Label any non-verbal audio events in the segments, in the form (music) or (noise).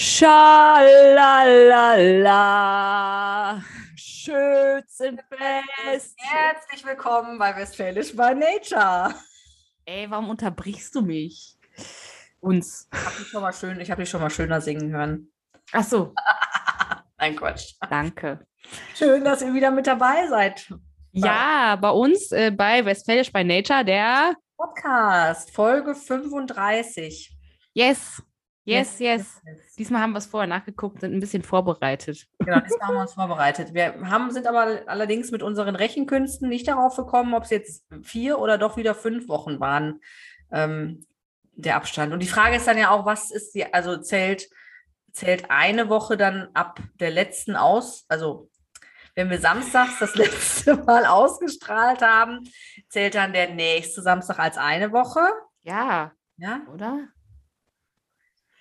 Schalalala. Schützenfest. Herzlich willkommen bei Westfälisch by Nature. Ey, warum unterbrichst du mich? Uns. Ich habe dich schon mal schön, ich habe dich schon mal schöner singen hören. Ach so. (laughs) Nein, Quatsch. Danke. Schön, dass ihr wieder mit dabei seid. Ja, bei uns äh, bei Westfälisch by Nature, der Podcast, Folge 35. Yes. Yes, yes. Diesmal haben wir es vorher nachgeguckt, sind ein bisschen vorbereitet. Genau, diesmal haben wir uns vorbereitet. Wir haben, sind aber allerdings mit unseren Rechenkünsten nicht darauf gekommen, ob es jetzt vier oder doch wieder fünf Wochen waren, ähm, der Abstand. Und die Frage ist dann ja auch, was ist die, also zählt, zählt eine Woche dann ab der letzten aus, also wenn wir samstags das (laughs) letzte Mal ausgestrahlt haben, zählt dann der nächste Samstag als eine Woche? Ja. Ja, oder?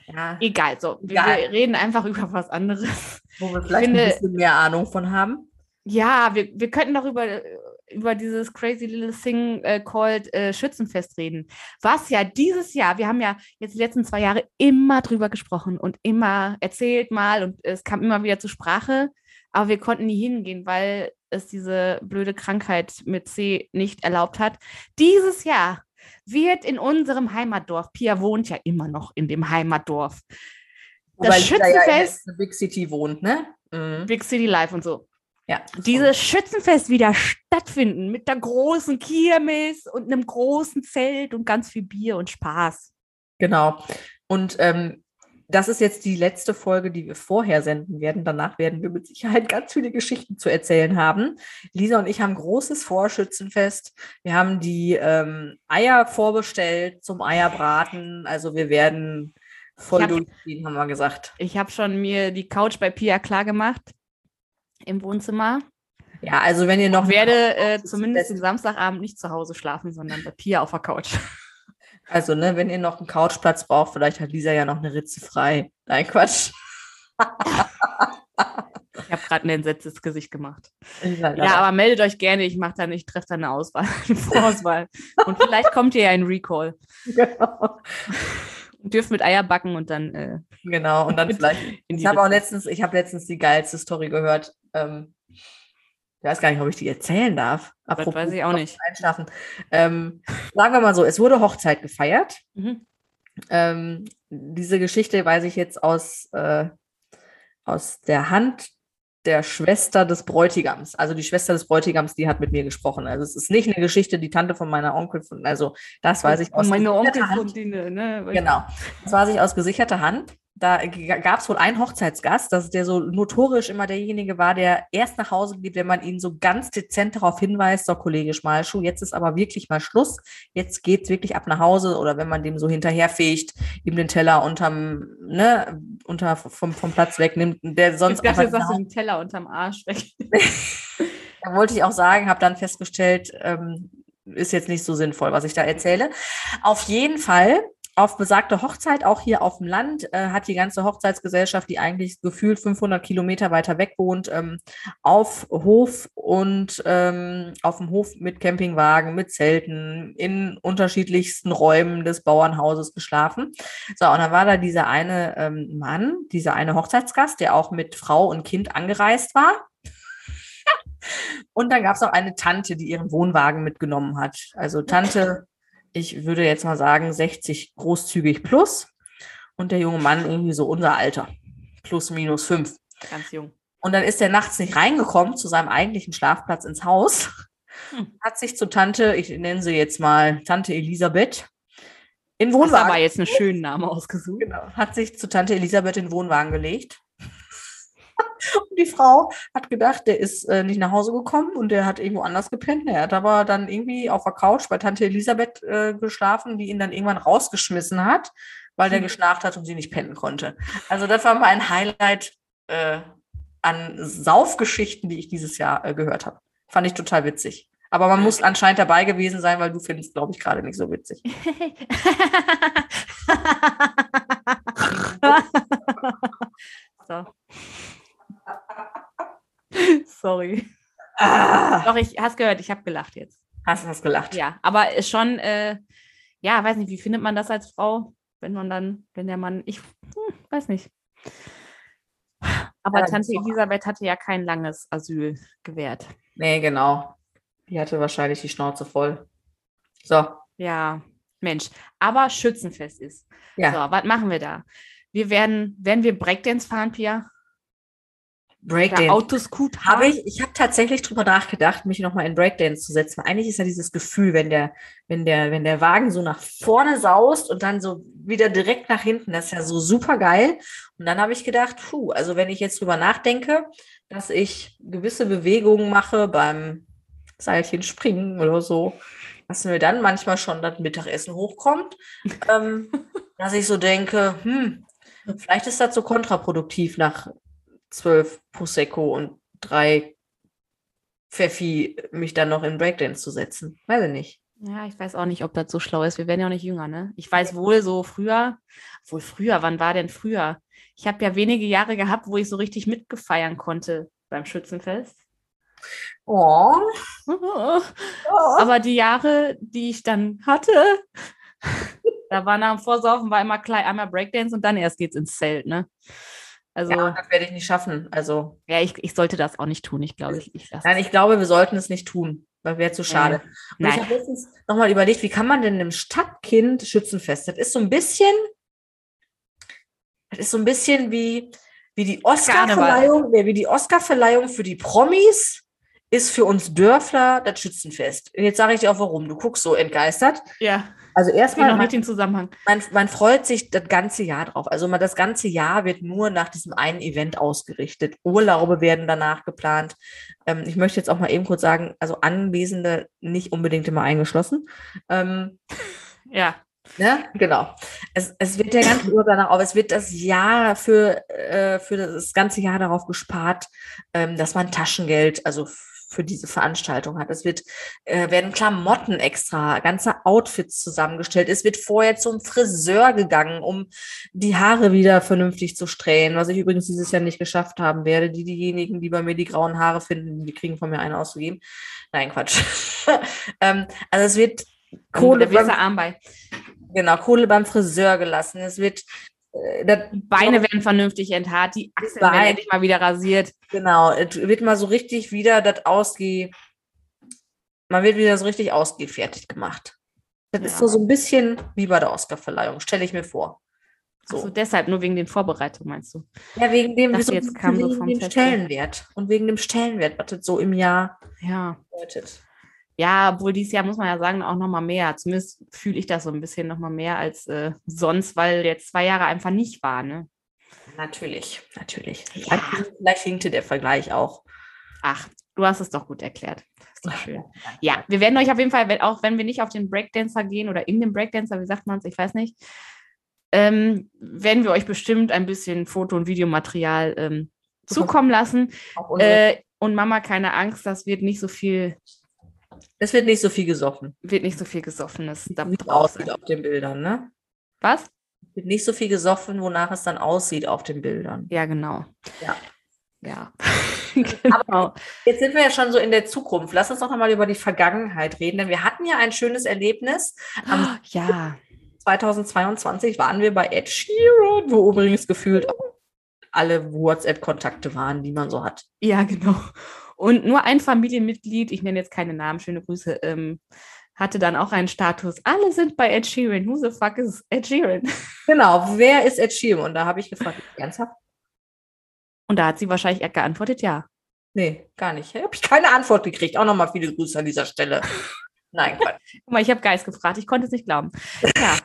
Ja. Egal, so. Wir, Egal. wir reden einfach (laughs) über was anderes. Wo wir vielleicht finde- ein bisschen mehr Ahnung von haben. Ja, wir, wir könnten doch über, über dieses Crazy Little Thing äh, called äh, Schützenfest reden. Was ja dieses Jahr, wir haben ja jetzt die letzten zwei Jahre immer drüber gesprochen und immer erzählt mal und es kam immer wieder zur Sprache, aber wir konnten nie hingehen, weil es diese blöde Krankheit mit C nicht erlaubt hat. Dieses Jahr wird in unserem Heimatdorf, Pia wohnt ja immer noch in dem Heimatdorf, Das ja in Schützenfest- der Big City wohnt, ne? Mhm. Big City Life und so. Ja. dieses Schützenfest wieder stattfinden mit der großen Kirmes und einem großen Zelt und ganz viel Bier und Spaß. Genau. Und ähm, das ist jetzt die letzte Folge, die wir vorher senden werden. Danach werden wir mit Sicherheit ganz viele Geschichten zu erzählen haben. Lisa und ich haben großes Vorschützenfest. Wir haben die ähm, Eier vorbestellt zum Eierbraten. Also wir werden voll hab- durchziehen, haben wir gesagt. Ich habe schon mir die Couch bei Pia klar gemacht im Wohnzimmer. Ja, also wenn ihr noch Ich werde äh, zumindest den Samstagabend nicht zu Hause schlafen, sondern bei Pia auf der Couch. Also, ne, wenn ihr noch einen Couchplatz braucht, vielleicht hat Lisa ja noch eine Ritze frei. Nein, Quatsch. Ich habe gerade ein entsetztes Gesicht gemacht. Ja, Ja, aber meldet euch gerne. Ich mache dann, ich treffe dann eine Auswahl, (laughs) eine Vorauswahl. Und vielleicht kommt ihr ja ein Recall. genau. Dürft mit Eier backen und dann äh, genau. Und dann vielleicht in die Ich habe auch letztens, ich habe letztens die geilste Story gehört. Ähm, ich weiß gar nicht, ob ich die erzählen darf. Das weiß ich auch nicht. Einschlafen. Ähm, sagen wir mal so, es wurde Hochzeit gefeiert. Mhm. Ähm, diese Geschichte weiß ich jetzt aus, äh, aus der Hand der Schwester des Bräutigams. Also die Schwester des Bräutigams, die hat mit mir gesprochen. Also es ist nicht eine Geschichte, die Tante von meiner Onkel von, also das weiß ich Und meine gesicherter Hand. Onkelfundine, ne? Genau. Das weiß ich aus gesicherter Hand. Da gab es wohl einen Hochzeitsgast, dass der so notorisch immer derjenige war, der erst nach Hause geht, wenn man ihn so ganz dezent darauf hinweist, so Kollege Schmalschuh, jetzt ist aber wirklich mal Schluss, jetzt geht's wirklich ab nach Hause oder wenn man dem so hinterherfegt, ihm den Teller unterm, ne, unter vom, vom Platz wegnimmt, der Ich sonst dachte, einfach nach- den Teller unterm Arsch weg. (laughs) da wollte ich auch sagen, habe dann festgestellt, ähm, ist jetzt nicht so sinnvoll, was ich da erzähle. Auf jeden Fall, auf besagte Hochzeit, auch hier auf dem Land, äh, hat die ganze Hochzeitsgesellschaft, die eigentlich gefühlt 500 Kilometer weiter weg wohnt, ähm, auf Hof und ähm, auf dem Hof mit Campingwagen, mit Zelten, in unterschiedlichsten Räumen des Bauernhauses geschlafen. So, und dann war da dieser eine ähm, Mann, dieser eine Hochzeitsgast, der auch mit Frau und Kind angereist war. (laughs) Und dann gab es auch eine Tante, die ihren Wohnwagen mitgenommen hat. Also Tante, ich würde jetzt mal sagen, 60 großzügig plus. Und der junge Mann irgendwie so unser Alter. Plus, minus fünf. Ganz jung. Und dann ist er nachts nicht reingekommen zu seinem eigentlichen Schlafplatz ins Haus. Hm. Hat sich zu Tante, ich nenne sie jetzt mal Tante Elisabeth, in Wohnwagen. aber jetzt einen schönen Namen ausgesucht. Genau, hat sich zu Tante Elisabeth in Wohnwagen gelegt. Und die Frau hat gedacht, der ist äh, nicht nach Hause gekommen und der hat irgendwo anders gepennt. Er hat aber dann irgendwie auf der Couch bei Tante Elisabeth äh, geschlafen, die ihn dann irgendwann rausgeschmissen hat, weil der Hm. geschnarcht hat und sie nicht pennen konnte. Also das war mal ein Highlight äh, an Saufgeschichten, die ich dieses Jahr äh, gehört habe. Fand ich total witzig. Aber man muss anscheinend dabei gewesen sein, weil du findest, glaube ich, gerade nicht so witzig. (laughs) (laughs) so. (laughs) Sorry. Ah, Doch, ich hast gehört, ich habe gelacht jetzt. hast du gelacht? Ja, aber ist schon, äh, ja, weiß nicht, wie findet man das als Frau, wenn man dann, wenn der Mann, ich hm, weiß nicht. Aber Ja, Tante. Elisabeth hatte ja kein langes Asyl gewährt. Nee, genau. Die hatte wahrscheinlich die Schnauze voll. So, Ja, Mensch. Aber Schützenfest ist. ja. So, was machen wir da? Wir werden, werden wir Breakdance fahren, Pia? Breakdance. Autoscoot Habe ich, ich habe tatsächlich drüber nachgedacht, mich nochmal in Breakdance zu setzen. Eigentlich ist ja dieses Gefühl, wenn der, wenn der, wenn der Wagen so nach vorne saust und dann so wieder direkt nach hinten, das ist ja so super geil. Und dann habe ich gedacht, puh, also wenn ich jetzt drüber nachdenke, dass ich gewisse Bewegungen mache beim Seilchen springen oder so, dass mir dann manchmal schon das Mittagessen hochkommt, ähm, (laughs) dass ich so denke, hm, vielleicht ist das so kontraproduktiv nach zwölf Prosecco und drei Pfeffi mich dann noch in Breakdance zu setzen. Weiß ich nicht. Ja, ich weiß auch nicht, ob das so schlau ist. Wir werden ja auch nicht jünger, ne? Ich weiß wohl so früher, wohl früher, wann war denn früher? Ich habe ja wenige Jahre gehabt, wo ich so richtig mitgefeiern konnte beim Schützenfest. Oh. (laughs) Aber die Jahre, die ich dann hatte, (laughs) da war nach dem Vorsaufen war immer klein, einmal Breakdance und dann erst geht's ins Zelt, ne? Also, Ja, ja, das werde ich nicht schaffen. Also, ich, ich sollte das auch nicht tun. Ich glaube, ich, ich nein, ich glaube, wir sollten es nicht tun, weil wäre zu schade. Und ich Nein. habe letztens nochmal überlegt, wie kann man denn einem Stadtkind Schützenfest? Das ist so ein bisschen, das ist so ein bisschen wie, wie die Oscarverleihung, wie die Oscarverleihung für die Promis ist für uns Dörfler das Schützenfest. Und jetzt sage ich dir auch warum. Du guckst so entgeistert. Ja, Also erstmal, noch nicht den Zusammenhang. man, man freut sich das ganze Jahr drauf. Also man, das ganze Jahr wird nur nach diesem einen Event ausgerichtet. Urlaube werden danach geplant. Ähm, ich möchte jetzt auch mal eben kurz sagen, also Anwesende nicht unbedingt immer eingeschlossen. Ähm, (laughs) Ja, ne? Genau. Es, es wird der ganze Urlaub danach, aber es wird das Jahr für, äh, für das ganze Jahr darauf gespart, ähm, dass man Taschengeld, also für diese Veranstaltung hat. Es wird, äh, werden Klamotten extra, ganze Outfits zusammengestellt. Es wird vorher zum Friseur gegangen, um die Haare wieder vernünftig zu strähnen, was ich übrigens dieses Jahr nicht geschafft haben werde. Die, diejenigen, die bei mir die grauen Haare finden, die kriegen von mir eine auszugeben. Nein, Quatsch. (laughs) ähm, also es wird Kohle beim, arm bei. genau, Kohle beim Friseur gelassen. Es wird das, Beine werden vernünftig enthaart, die Achseln Bein- werden endlich mal wieder rasiert. Genau, es wird mal so richtig wieder das ausge... Man wird wieder so richtig ausgefertigt gemacht. Das ist Ja. so, so ein bisschen wie bei der Oscarverleihung, stelle ich mir vor. So. So. Deshalb nur wegen den Vorbereitungen, meinst du? Ja, wegen dem, dachte, so, jetzt kam so wegen vom dem. Stellenwert. Und wegen dem Stellenwert, was das so im Jahr Ja. bedeutet. Ja, obwohl dieses Jahr muss man ja sagen, auch nochmal mehr. Zumindest fühle ich das so ein bisschen nochmal mehr als äh, sonst, weil jetzt zwei Jahre einfach nicht war, ne? Natürlich, natürlich. Ja. Vielleicht hinkte der Vergleich auch. Ach, du hast es doch gut erklärt. Ist doch schön. Ja, wir werden euch auf jeden Fall, auch wenn wir nicht auf den Breakdancer gehen oder in den Breakdancer, wie sagt man es, ich weiß nicht, ähm, werden wir euch bestimmt ein bisschen Foto- und Videomaterial ähm, zukommen lassen. Äh, und Mama, keine Angst, das wird nicht so viel, es wird nicht so viel gesoffen, wird nicht so viel gesoffenes da wie es drauf aussieht auf den Bildern, ne? Was? Es wird nicht so viel gesoffen, wonach es dann aussieht auf den Bildern. Ja, genau. Ja. Ja. (laughs) (laughs) genau. Jetzt sind wir ja schon so in der Zukunft. Lass uns doch noch mal über die Vergangenheit reden, denn wir hatten ja ein schönes Erlebnis. Am Ja. 2022 waren wir bei Ed Sheeran, wo übrigens gefühlt alle WhatsApp-Kontakte waren, die man so hat. Ja, genau. Und nur ein Familienmitglied, ich nenne jetzt keine Namen, schöne Grüße, ähm, hatte dann auch einen Status. Alle sind bei Ed Sheeran. Who the fuck is Ed Sheeran? (laughs) Genau, wer ist Ed Sheeran? Und da habe ich gefragt, ernsthaft? Und da hat sie wahrscheinlich geantwortet, ja. Nee, gar nicht. Habe ich keine Antwort gekriegt. Auch nochmal viele Grüße an dieser Stelle. (laughs) Nein, Quatsch. Guck mal, ich habe Geist gefragt. Ich konnte es nicht glauben. Ja.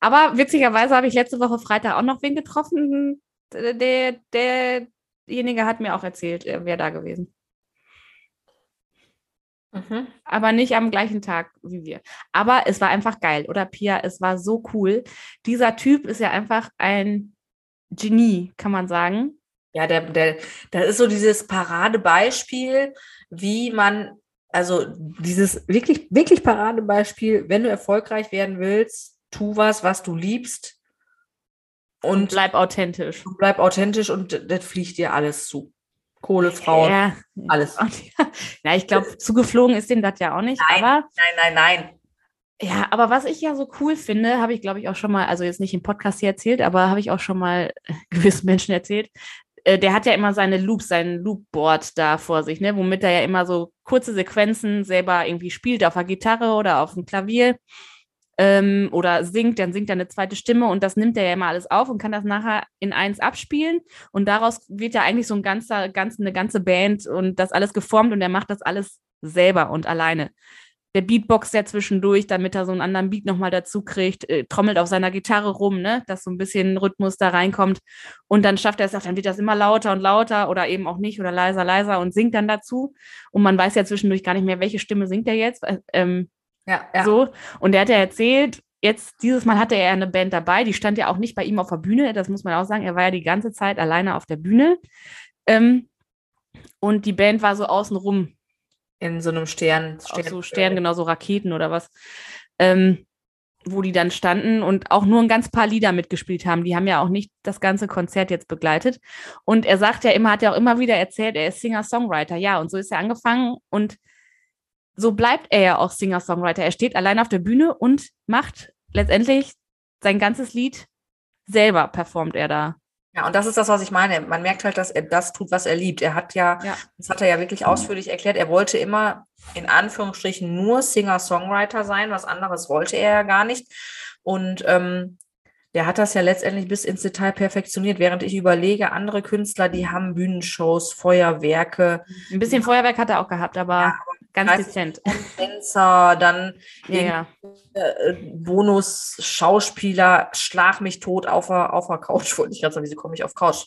Aber witzigerweise habe ich letzte Woche Freitag auch noch wen getroffen. Der, der, derjenige hat mir auch erzählt, er wäre da gewesen. Mhm. aber nicht am gleichen Tag wie wir. Aber es war einfach geil, oder Pia? Es war so cool. Dieser Typ ist ja einfach ein Genie, kann man sagen. Ja, der, der, das ist so dieses Paradebeispiel, wie man, also dieses wirklich, wirklich Paradebeispiel, wenn du erfolgreich werden willst, tu was, was du liebst und Bleib authentisch. bleib authentisch und das fliegt dir alles zu. Kohle, Frauen, Ja. alles. (laughs) Ja, ich glaube, zugeflogen ist dem das ja auch nicht. Nein. Aber Nein, nein, nein. Ja, aber was ich ja so cool finde, habe ich, glaube ich, auch schon mal, also jetzt nicht im Podcast hier erzählt, aber habe ich auch schon mal (laughs) gewissen Menschen erzählt. Äh, der hat ja immer seine Loops, sein Loopboard da vor sich, ne, womit er ja immer so kurze Sequenzen selber irgendwie spielt auf der Gitarre oder auf dem Klavier ähm, oder singt, dann singt er eine zweite Stimme und das nimmt er ja immer alles auf und kann das nachher in eins abspielen und daraus wird ja eigentlich so ein ganzer, ganz, eine ganze Band und das alles geformt und er macht das alles selber und alleine. Der Beatbox ja zwischendurch, damit er so einen anderen Beat nochmal dazu kriegt, äh, trommelt auf seiner Gitarre rum, ne, dass so ein bisschen Rhythmus da reinkommt. Und dann schafft er es auch, dann wird das immer lauter und lauter oder eben auch nicht oder leiser, leiser und singt dann dazu. Und man weiß ja zwischendurch gar nicht mehr, welche Stimme singt er jetzt. Äh, ähm, Ja, ja. so. Und der hat ja erzählt, jetzt dieses Mal hatte er eine Band dabei, die stand ja auch nicht bei ihm auf der Bühne, das muss man auch sagen. Er war ja die ganze Zeit alleine auf der Bühne. Ähm, und die Band war so außenrum, In so einem Stern. auch so Stern, genau so Raketen oder was, ähm, wo die dann standen und auch nur ein ganz paar Lieder mitgespielt haben. Die haben ja auch nicht das ganze Konzert jetzt begleitet. Und er sagt ja immer, hat ja auch immer wieder erzählt, er ist Singer-Songwriter. Ja, und so ist er angefangen und so bleibt er ja auch Singer-Songwriter. Er steht allein auf der Bühne und macht letztendlich sein ganzes Lied selber, performt er da. Ja, und das ist das, was ich meine. Man merkt halt, dass er das tut, was er liebt. Er hat ja, Ja. das hat er ja wirklich ausführlich erklärt, er wollte immer in Anführungsstrichen nur Singer-Songwriter sein, was anderes wollte er ja gar nicht. Und ähm, der hat das ja letztendlich bis ins Detail perfektioniert, während ich überlege, andere Künstler, die haben Bühnenshows, Feuerwerke, Ein bisschen Feuerwerk hat er auch gehabt, aber Ja, ganz dezent. Tänzer, dann Ja, ja. äh, Bonus-Schauspieler, schlag mich tot auf der, auf der Couch, (laughs) wollte ich gerade sagen, wieso komme ich auf Couch?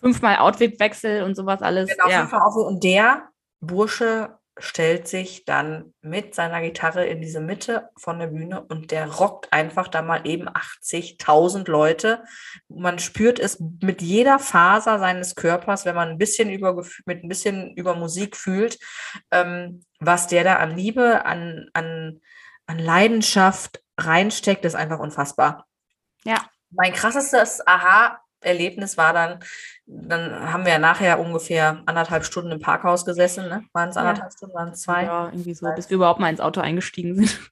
Fünfmal Outfit-Wechsel und sowas alles. Genau, ja. fünfmal auf- Und der Bursche stellt sich dann mit seiner Gitarre in diese Mitte von der Bühne und der rockt einfach da mal eben 80.000 Leute. Man spürt es mit jeder Faser seines Körpers, wenn man ein bisschen über, mit ein bisschen über Musik fühlt, ähm, was der da an Liebe, an, an, an Leidenschaft reinsteckt, ist einfach unfassbar. Ja. Mein krassestes Aha-Erlebnis war dann, dann haben wir ja nachher ungefähr anderthalb Stunden im Parkhaus gesessen, ne? Waren es Ja. anderthalb Stunden, waren es zwei? Ja, irgendwie so, bis wir überhaupt mal ins Auto eingestiegen sind. (laughs)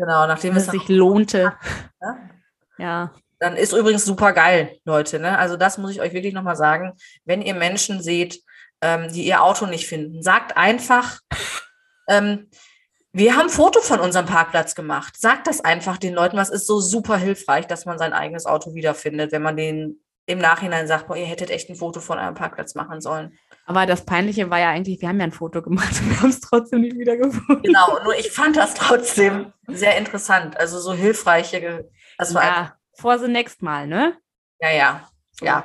Genau, nachdem es sich lohnte. ne? Ja. dann ist übrigens super geil, Leute, ne? Also das muss ich euch wirklich nochmal sagen. Wenn ihr Menschen seht, ähm, die ihr Auto nicht finden, sagt einfach, (laughs) ähm, wir haben ein Foto von unserem Parkplatz gemacht. Sagt das einfach den Leuten, was ist so super hilfreich, dass man sein eigenes Auto wiederfindet, wenn man den im Nachhinein sagt, boah, ihr hättet echt ein Foto von eurem Parkplatz machen sollen. Aber das Peinliche war ja eigentlich, wir haben ja ein Foto gemacht und wir haben es trotzdem nicht wieder gefunden. Genau, nur ich fand das trotzdem sehr interessant. Also so hilfreiche, war Ja, for the next Mal, ne? Ja, ja, ja.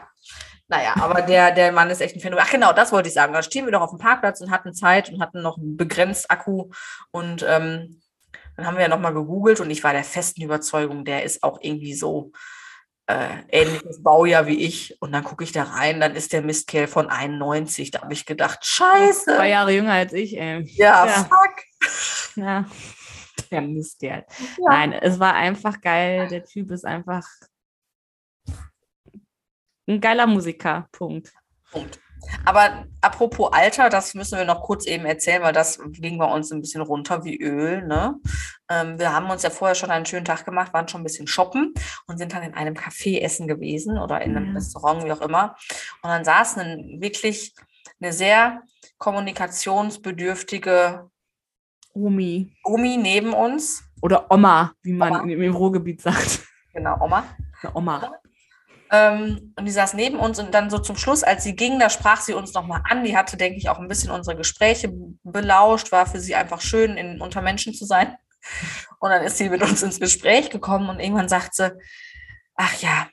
Naja, aber der, der Mann ist echt ein Phänomen. Ach genau, das wollte ich sagen. Da stehen wir doch auf dem Parkplatz und hatten Zeit und hatten noch einen begrenzt Akku. Und ähm, dann haben wir ja nochmal gegoogelt und ich war der festen Überzeugung, der ist auch irgendwie so äh, ähnliches Baujahr wie ich. Und dann gucke ich da rein, dann ist der Mistkerl von 91. Da habe ich gedacht, scheiße. Zwei Jahre jünger als ich, ey. Ja, Ja. fuck. Ja. Der Mist, der. Ja. Nein, es war einfach geil. Der Typ ist einfach ein geiler Musiker. Punkt. Punkt. Aber apropos Alter, das müssen wir noch kurz eben erzählen, weil das ging bei uns ein bisschen runter wie Öl. Ne? Ähm, wir haben uns ja vorher schon einen schönen Tag gemacht, waren schon ein bisschen shoppen und sind dann in einem Café essen gewesen oder in einem Ja. Restaurant, wie auch immer. Und dann saß ein, wirklich eine sehr kommunikationsbedürftige Omi. Omi neben uns. Oder Oma, wie man Oma. im, im Ruhrgebiet sagt. Genau, Oma. Eine Oma. Ähm, und die saß neben uns und dann so zum Schluss, als sie ging, da sprach sie uns nochmal an. Die hatte, denke ich, auch ein bisschen unsere Gespräche belauscht, war für sie einfach schön, in, unter Menschen zu sein. Und dann ist sie mit uns ins Gespräch gekommen und irgendwann sagt sie, ach ja,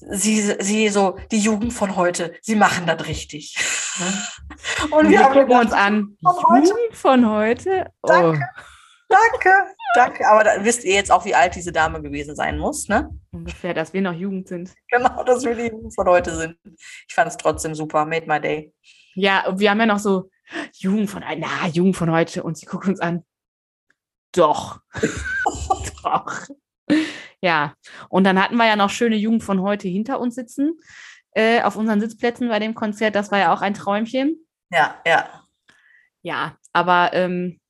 sie, sie so, die Jugend von heute, sie machen das richtig. (laughs) Und wir wir gucken gedacht, uns an. von heute? Jugend von heute? Oh. Danke. danke, danke. Aber da wisst ihr jetzt auch, wie alt diese Dame gewesen sein muss, ne? Ungefähr, dass wir noch Jugend sind. Genau, (laughs) dass wir die Jugend von heute sind. Ich fand es trotzdem super. Made my day. Ja, und wir haben ja noch so Jugend von, na, Jugend von heute. Und sie guckt uns an. Doch. (laughs) Doch. Ja, und dann hatten wir ja noch schöne Jugend von heute hinter uns sitzen, äh, auf unseren Sitzplätzen bei dem Konzert. Das war ja auch ein Träumchen. Ja, ja. Ja, aber ähm,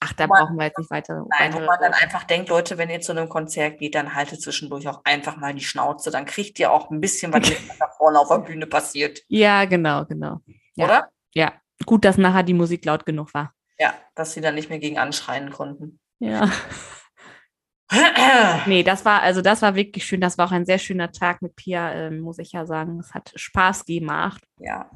Ach, da Man- brauchen wir jetzt nicht weiter. Nein, wo man dann einfach denkt, Leute, wenn ihr zu einem Konzert geht, dann haltet zwischendurch auch einfach mal die Schnauze. Dann kriegt ihr auch ein bisschen was mit, was da vorne auf der (laughs) Bühne passiert. Ja, genau, genau. Ja. Oder? Ja, gut, dass nachher die Musik laut genug war. Ja, dass sie dann nicht mehr gegen anschreien konnten. Ja. Nee, das war, also das war wirklich schön. Das war auch ein sehr schöner Tag mit Pia, ähm, muss ich ja sagen. Es hat Spaß gemacht. Ja.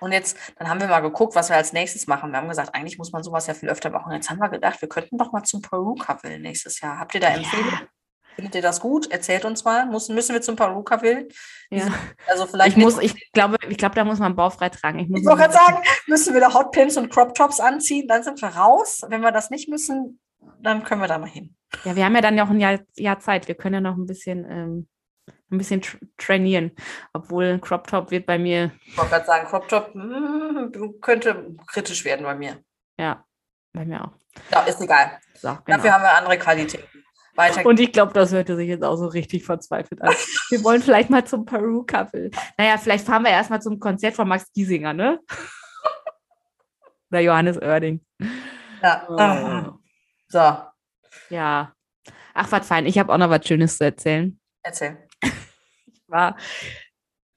Und jetzt, dann haben wir mal geguckt, was wir als nächstes machen. Wir haben gesagt, eigentlich muss man sowas ja viel öfter machen. Jetzt haben wir gedacht, wir könnten doch mal zum Perukaville nächstes Jahr. Habt ihr da Empfehlungen? Findet ihr das gut? Erzählt uns mal. Müssen, müssen wir zum Perukaville? Ja. Also vielleicht Ich muss, ich glaube, ich glaube, da muss man baufrei tragen. Ich, muss Ich wollte gerade sagen, müssen wir da Hotpins und Crop Tops anziehen, dann sind wir raus. Wenn wir das nicht müssen, dann können wir da mal hin. Ja, wir haben ja dann ja auch ein Jahr, Jahr Zeit. Wir können ja noch ein bisschen, ähm, ein bisschen tr trainieren. Obwohl ein Crop Top wird bei mir, Ich wollte gerade sagen, Crop Top mm, könnte kritisch werden bei mir. ja, bei mir auch. Ja, ist egal. So, Dafür genau. haben wir andere Qualitäten. Weiter Und ich glaube, das hörte sich jetzt auch so richtig verzweifelt an. (laughs) Wir wollen vielleicht mal zum Peru-Couple. Naja, vielleicht fahren wir erstmal zum Konzert von Max Giesinger, ne? (laughs) Oder Johannes Oerding. ja. Ah, So, Ja. Ach, was fein. Ich habe auch noch was Schönes zu erzählen. erzähl. Ich war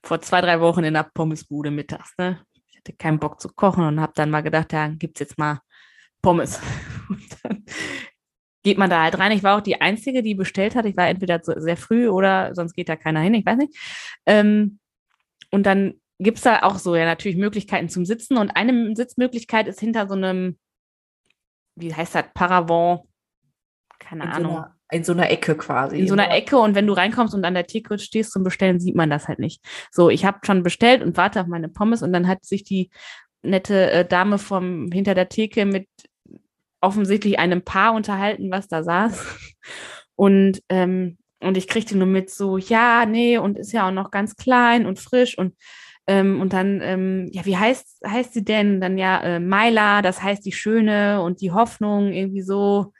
vor zwei, drei Wochen in der Pommesbude mittags, ne? Ich hatte keinen Bock zu kochen und habe dann mal gedacht, ja, gibt's jetzt mal Pommes. (laughs) Und dann geht man da halt rein. Ich war auch die Einzige, die bestellt hat. Ich war entweder sehr früh oder sonst geht da keiner hin, ich weiß nicht. Ähm, und dann gibt's da auch so ja natürlich Möglichkeiten zum Sitzen. Und eine Sitzmöglichkeit ist hinter so einem, wie heißt das, Paravent, keine In so, Ahnung einer, in so einer Ecke quasi. in so einer Ecke und wenn du reinkommst und an der Theke stehst zum Bestellen, sieht man das halt nicht. So, ich habe schon bestellt und warte auf meine Pommes und dann hat sich die nette äh, Dame vom hinter der Theke mit offensichtlich einem Paar unterhalten, was da saß. (laughs) Und ähm, und ich kriegte nur mit so, ja, nee, und ist ja auch noch ganz klein und frisch und ähm, und dann, ähm, ja, wie heißt, heißt sie denn? Dann ja, äh, Maila, das heißt die Schöne und die Hoffnung, irgendwie so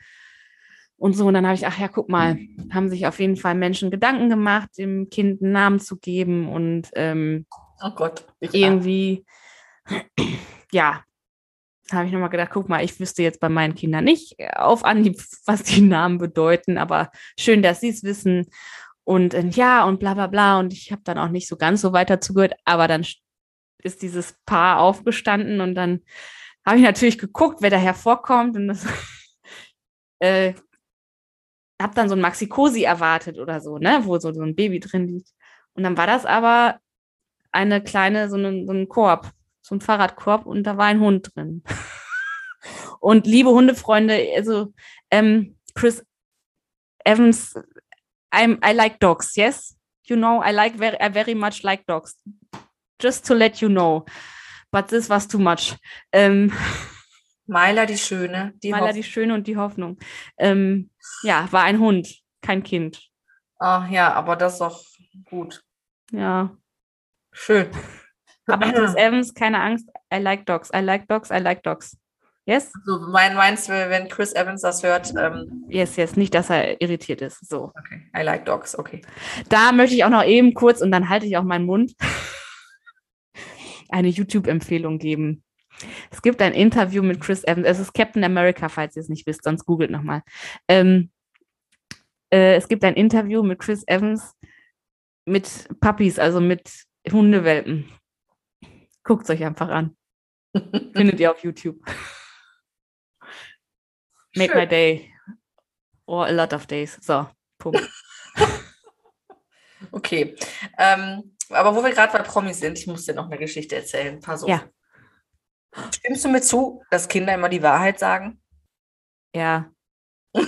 und so. Und dann habe ich, ach ja, guck mal, haben sich auf jeden Fall Menschen Gedanken gemacht, dem Kind einen Namen zu geben und ähm, Oh Gott. Irgendwie, (clears throat) ja, habe ich nochmal gedacht, guck mal, ich wüsste jetzt bei meinen Kindern nicht auf Anhieb, was die Namen bedeuten, aber schön, dass sie es wissen. Und äh, ja, und bla bla bla. Und ich habe dann auch nicht so ganz so weiter zugehört, aber dann st- ist dieses Paar aufgestanden und dann habe ich natürlich geguckt, wer da hervorkommt. Und das (laughs) äh, habe dann so ein Maxi Cosi erwartet oder so, ne, wo so, so ein Baby drin liegt. Und dann war das aber eine kleine, so, eine, so ein Korb, so ein Fahrradkorb und da war ein Hund drin. (laughs) und liebe Hundefreunde, also ähm, Chris Evans, I'm, I like dogs, yes? You know, I like very, I very much like dogs. Just to let you know. But this was too much. Ähm, (laughs) Myla die Schöne. Die Maler, Hoff- die Schöne und die Hoffnung. Ähm, ja, war ein Hund, kein Kind. Ach ja, aber das ist doch gut. Ja. Schön. Aber (clears throat) Chris Evans, keine Angst, I like dogs, I like dogs, I like dogs. Yes? So, mein, meinst du, wenn Chris Evans das hört, ähm, Yes, yes, nicht, dass er irritiert ist. So. okay, I like dogs, okay. Da möchte ich auch noch eben kurz und dann halte ich auch meinen Mund eine YouTube-Empfehlung geben. Es gibt ein Interview mit Chris Evans. Es ist Captain America, falls ihr es nicht wisst, sonst googelt nochmal. Ähm, äh, es gibt ein Interview mit Chris Evans mit Puppies, also mit Hundewelpen. Guckt es euch einfach an. (laughs) Findet ihr auf YouTube. Make Schön. my day. Or a lot of days. So, Punkt. (laughs) Okay. Ähm, aber wo wir gerade bei Promis sind, ich muss dir noch eine Geschichte erzählen. Pass auf. Ja. Stimmst du mir zu, dass Kinder immer die Wahrheit sagen? Ja. (laughs)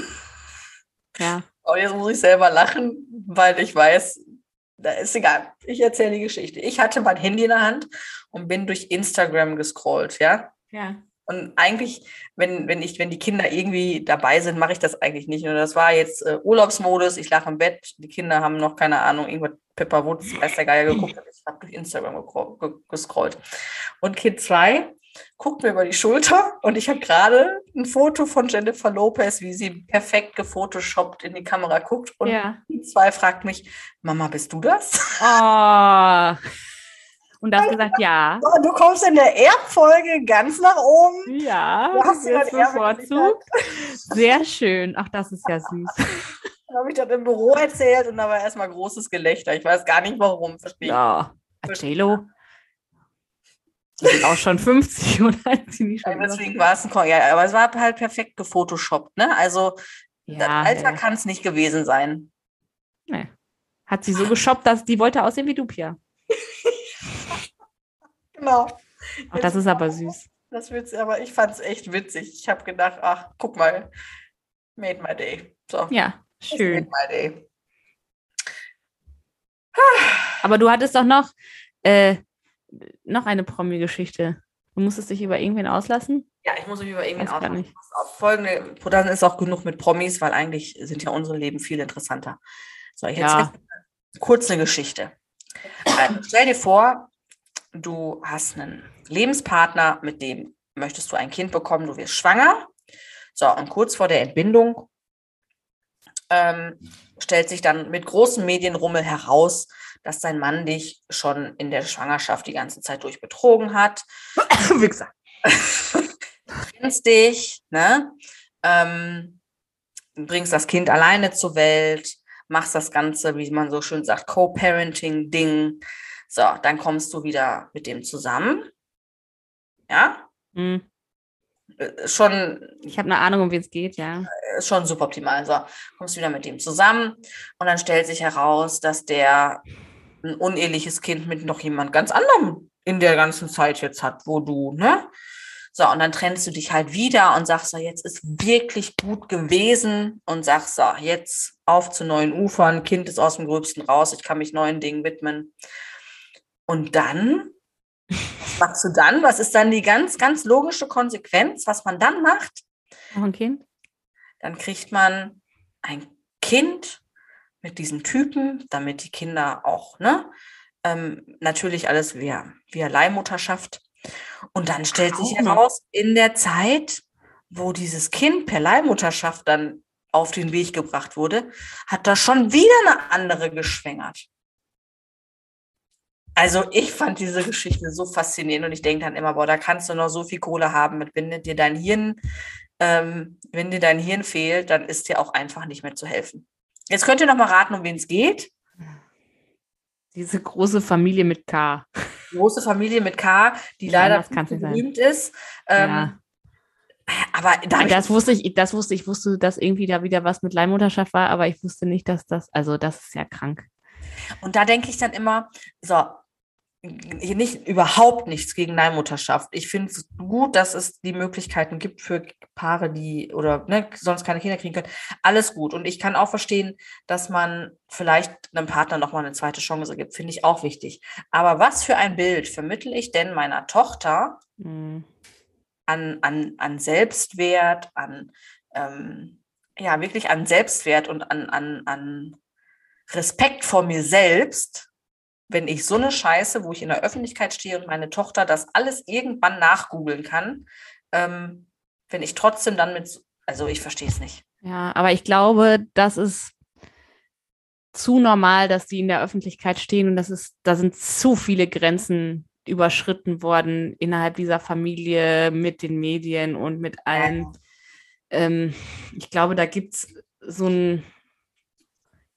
Ja. Oh, jetzt muss ich selber lachen, weil ich weiß, da ist egal. Ich erzähle die Geschichte. Ich hatte mein Handy in der Hand und bin durch Instagram gescrollt, ja. Ja. Und eigentlich, wenn, wenn ich, wenn die Kinder irgendwie dabei sind, mache ich das eigentlich nicht. Und das war jetzt äh, Urlaubsmodus, ich lag im Bett, die Kinder haben noch keine Ahnung, irgendwas Pepper Woods, weiß der Geier geguckt, ich habe durch Instagram gescrollt. Und Kind 2 guckt mir über die Schulter und ich habe gerade ein Foto von Jennifer Lopez, wie sie perfekt gefotoshoppt in die Kamera guckt. Und Ja. Kind 2 fragt mich, Mama, bist du das? Oh. (laughs) und du hast gesagt, ja. Du kommst in der Erbfolge ganz nach oben. Ja, Du hast jetzt bevorzugt. Sehr schön. Ach, das ist ja süß. (laughs) Dann habe ich das im Büro erzählt und da war erstmal großes Gelächter. Ich weiß gar nicht warum. Verstehe. Ja. JLo. Die ist auch schon 50 (laughs) oder ist sie nicht Ja, schon über- Deswegen war es ein Ko- ja, aber es war halt perfekt gefotoshoppt, ne? Also das Ja, Alter nee. kann es nicht gewesen sein. Nee. Hat sie so geshoppt, dass die wollte aussehen wie du, Pia. (laughs) Genau. Ach, das ist aber süß. Das witzig, aber ich fand es echt witzig. Ich habe gedacht, ach, guck mal, made my day. So, Ja, schön. Made my day. Aber du hattest doch noch, äh, noch eine Promi-Geschichte. Du musstest dich über irgendwen auslassen? Ja, ich muss mich über irgendwen. Auf folgende, dann ist auch genug mit Promis, weil eigentlich sind ja unsere Leben viel interessanter. So, ich Ja. kurz eine Geschichte. Also, stell dir vor, du hast einen Lebenspartner, mit dem möchtest du ein Kind bekommen, du wirst schwanger. So, und kurz vor der Entbindung ähm, stellt sich dann mit großem Medienrummel heraus, dass dein Mann dich schon in der Schwangerschaft die ganze Zeit durch betrogen hat. (coughs) Wichser. Trennst dich, ne? Ähm, bringst das Kind alleine zur Welt, machst das Ganze, wie man so schön sagt, Co-Parenting-Ding. So, dann kommst du wieder mit dem zusammen. Ja, Hm. Äh, schon Ich habe eine Ahnung, um wen es geht, ja. ist schon super optimal. So, kommst wieder mit dem zusammen und dann stellt sich heraus, dass der ein uneheliches Kind mit noch jemand ganz anderem in der ganzen Zeit jetzt hat, wo du, ne? So, und dann trennst du dich halt wieder und sagst so, jetzt ist wirklich gut gewesen und sagst so, jetzt auf zu neuen Ufern, Kind ist aus dem Gröbsten raus, ich kann mich neuen Dingen widmen. Und dann, was machst du dann? Was ist dann die ganz, ganz logische Konsequenz, was man dann macht? Noch ein Kind? dann kriegt man ein Kind mit diesem Typen, damit die Kinder auch, ne? Ähm, natürlich alles via, via Leihmutterschaft. Und dann stellt sich Auch noch. heraus, in der Zeit, wo dieses Kind per Leihmutterschaft dann auf den Weg gebracht wurde, hat da schon wieder eine andere geschwängert. Also ich fand diese Geschichte so faszinierend und ich denke dann immer, boah, da kannst du noch so viel Kohle haben, mit wenn dir dein Hirn, ähm, wenn dir dein Hirn fehlt, dann ist dir auch einfach nicht mehr zu helfen. Jetzt könnt ihr noch mal raten, um wen es geht. Diese große Familie mit K. Große Familie mit K, die Ja, leider berühmt ist. Ähm, ja. Aber Das wusste ich, das wusste ich, wusste, dass irgendwie da wieder was mit Leihmutterschaft war, aber ich wusste nicht, dass das, also das ist ja krank. Und da denke ich dann immer, so, nicht, überhaupt nichts gegen Leihmutterschaft. Ich finde es gut, dass es die Möglichkeiten gibt für Paare, die oder ne, sonst keine Kinder kriegen können. Alles gut. Und ich kann auch verstehen, dass man vielleicht einem Partner nochmal eine zweite Chance gibt. Finde ich auch wichtig. Aber was für ein Bild vermittle ich denn meiner Tochter Hm. an, an, an Selbstwert, an ähm, ja, wirklich an Selbstwert und an, an, an Respekt vor mir selbst, wenn ich so eine Scheiße, wo ich in der Öffentlichkeit stehe und meine Tochter das alles irgendwann nachgoogeln kann, ähm, wenn ich trotzdem dann mit, also ich verstehe es nicht. Ja, aber ich glaube, das ist zu normal, dass die in der Öffentlichkeit stehen und das ist, da sind zu viele Grenzen überschritten worden innerhalb dieser Familie mit den Medien und mit allen. Ähm, ich glaube, da gibt es so ein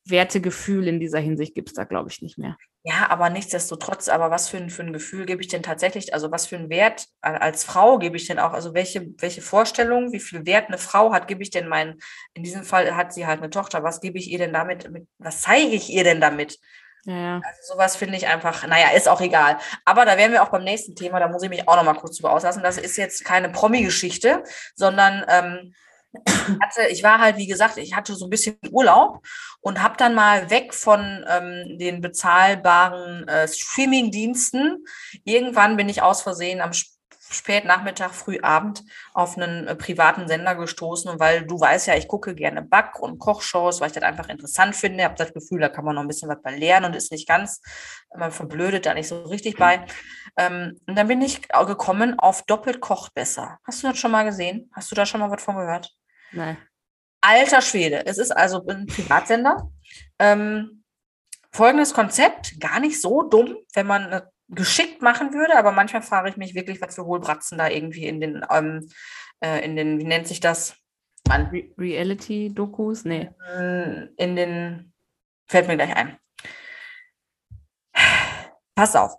Wertegefühl in dieser Hinsicht, gibt es da, glaube ich, nicht mehr. Ja, aber nichtsdestotrotz, aber was für ein, für ein Gefühl gebe ich denn tatsächlich, also was für einen Wert als Frau gebe ich denn auch, also welche, welche Vorstellung, wie viel Wert eine Frau hat, gebe ich denn meinen, in diesem Fall hat sie halt eine Tochter, was gebe ich ihr denn damit, mit, was zeige ich ihr denn damit? Ja. Also sowas finde ich einfach, naja, ist auch egal. Aber da wären wir auch beim nächsten Thema, da muss ich mich auch noch mal kurz drüber auslassen. Das ist jetzt keine Promi-Geschichte, sondern ähm, hatte, ich war halt, wie gesagt, ich hatte so ein bisschen Urlaub und habe dann mal weg von ähm, den bezahlbaren äh, Streaming-Diensten. Irgendwann bin ich aus Versehen am Sp- Spätnachmittag, Frühabend auf einen äh, privaten Sender gestoßen. Weil du weißt ja, ich gucke gerne Back- und Kochshows, weil ich das einfach interessant finde. habe das Gefühl, da kann man noch ein bisschen was bei lernen und ist nicht ganz, man verblödet da nicht so richtig bei. Ähm, und dann bin ich gekommen auf Doppelt kocht besser. Hast du das schon mal gesehen? Hast du da schon mal was von gehört? Nein. Alter Schwede. Es ist also ein Privatsender. Ähm, folgendes Konzept, gar nicht so dumm, wenn man äh, geschickt machen würde, aber manchmal frage ich mich wirklich, was für Hohlbratzen da irgendwie in den, ähm, äh, in den, wie nennt sich das? Re Reality-Dokus? Nee. Äh, in den, fällt mir gleich ein. Pass auf.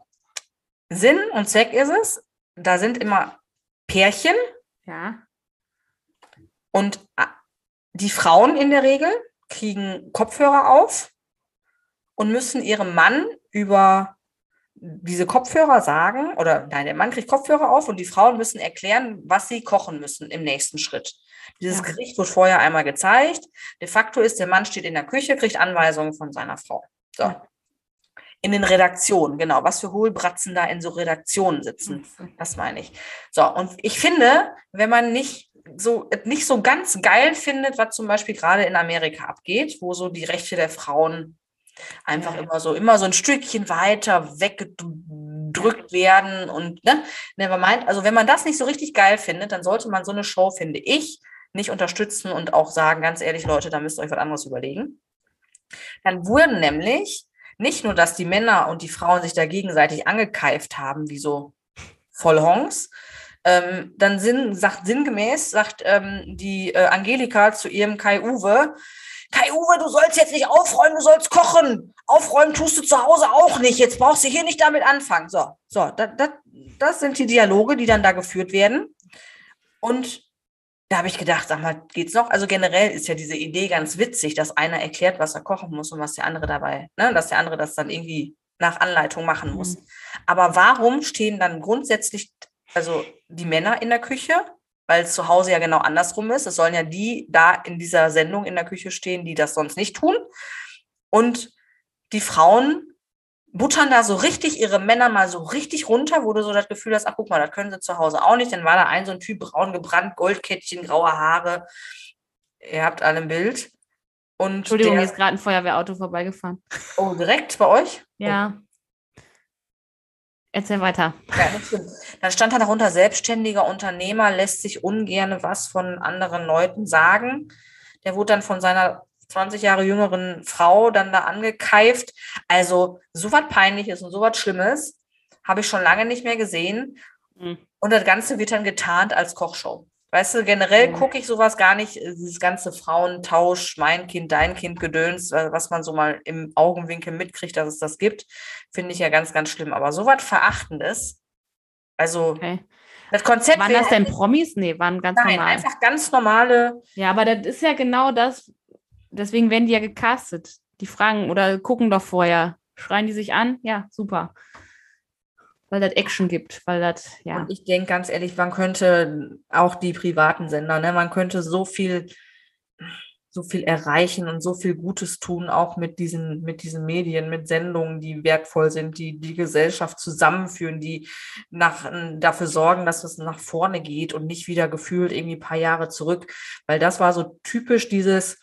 Sinn und Zweck ist es, da sind immer Pärchen. Ja. Und äh, die Frauen in der Regel kriegen Kopfhörer auf und müssen ihrem Mann über diese Kopfhörer sagen, oder nein, der Mann kriegt Kopfhörer auf und die Frauen müssen erklären, was sie kochen müssen im nächsten Schritt. Dieses ja. Gericht wird vorher einmal gezeigt. De facto ist, der Mann steht in der Küche, kriegt Anweisungen von seiner Frau. So. Ja. In den Redaktionen, genau, was für Hohlbratzen da in so Redaktionen sitzen. Das meine ich. So, und ich finde, wenn man nicht so, nicht so ganz geil findet, was zum Beispiel gerade in Amerika abgeht, wo so die Rechte der Frauen einfach ja. immer so, immer so ein Stückchen weiter weggedrückt werden und ne, never mind. Also wenn man das nicht so richtig geil findet, dann sollte man so eine Show, finde ich, nicht unterstützen und auch sagen, ganz ehrlich, Leute, da müsst ihr euch was anderes überlegen. Dann wurden nämlich nicht nur, dass die Männer und die Frauen sich da gegenseitig angekeift haben, wie so Vollhongs, ähm, dann sinn, sagt sinngemäß, sagt ähm, die äh, Angelika zu ihrem Kai Uwe, Kai Uwe, du sollst jetzt nicht aufräumen, du sollst kochen. Aufräumen tust du zu Hause auch nicht. Jetzt brauchst du hier nicht damit anfangen. So, so, das, das, das sind die Dialoge, die dann da geführt werden. Und da habe ich gedacht, sag mal, geht's noch? Also generell ist ja diese Idee ganz witzig, dass einer erklärt, was er kochen muss und was der andere dabei, ne, dass der andere das dann irgendwie nach Anleitung machen muss. Mhm. Aber warum stehen dann grundsätzlich also die Männer in der Küche weil es zu Hause ja genau andersrum ist. Es sollen ja die da in dieser Sendung in der Küche stehen, die das sonst nicht tun. Und die Frauen buttern da so richtig ihre Männer mal so richtig runter, wo du so das Gefühl hast, ach guck mal, das können sie zu Hause auch nicht. Dann war da ein so ein Typ braun gebrannt, Goldkettchen, graue Haare. Ihr habt alle ein Bild. Und Entschuldigung, der, ist gerade ein Feuerwehrauto vorbeigefahren. Oh, direkt bei euch? Ja. Oh. Erzähl weiter. Ja, Dann stand da darunter, selbstständiger Unternehmer lässt sich ungern was von anderen Leuten sagen. Der wurde dann von seiner 20 Jahre jüngeren Frau dann da angekeift. Also so was Peinliches und so was Schlimmes habe ich schon lange nicht mehr gesehen. Mhm. Und das Ganze wird dann getarnt als Kochshow. Weißt du, generell gucke ich sowas gar nicht, äh, dieses ganze Frauentausch, mein Kind, dein Kind Gedöns, was man so mal im Augenwinkel mitkriegt, dass es das gibt, finde ich ja ganz, ganz schlimm. Aber sowas Verachtendes, also okay. das Konzept. Waren das denn Promis? Nee, waren ganz nein, normal. einfach ganz normale. Ja, aber das ist ja genau das, deswegen werden die ja gecastet. Die fragen oder gucken doch vorher. Schreien die sich an? Ja, super weil das Action gibt, weil das, ja. Und ich denke ganz ehrlich, man könnte auch die privaten Sender, ne, man könnte so viel, so viel erreichen und so viel Gutes tun, auch mit diesen, mit diesen Medien, mit Sendungen, die wertvoll sind, die die Gesellschaft zusammenführen, die nach, dafür sorgen, dass es nach vorne geht und nicht wieder gefühlt irgendwie ein paar Jahre zurück. Weil das war so typisch dieses,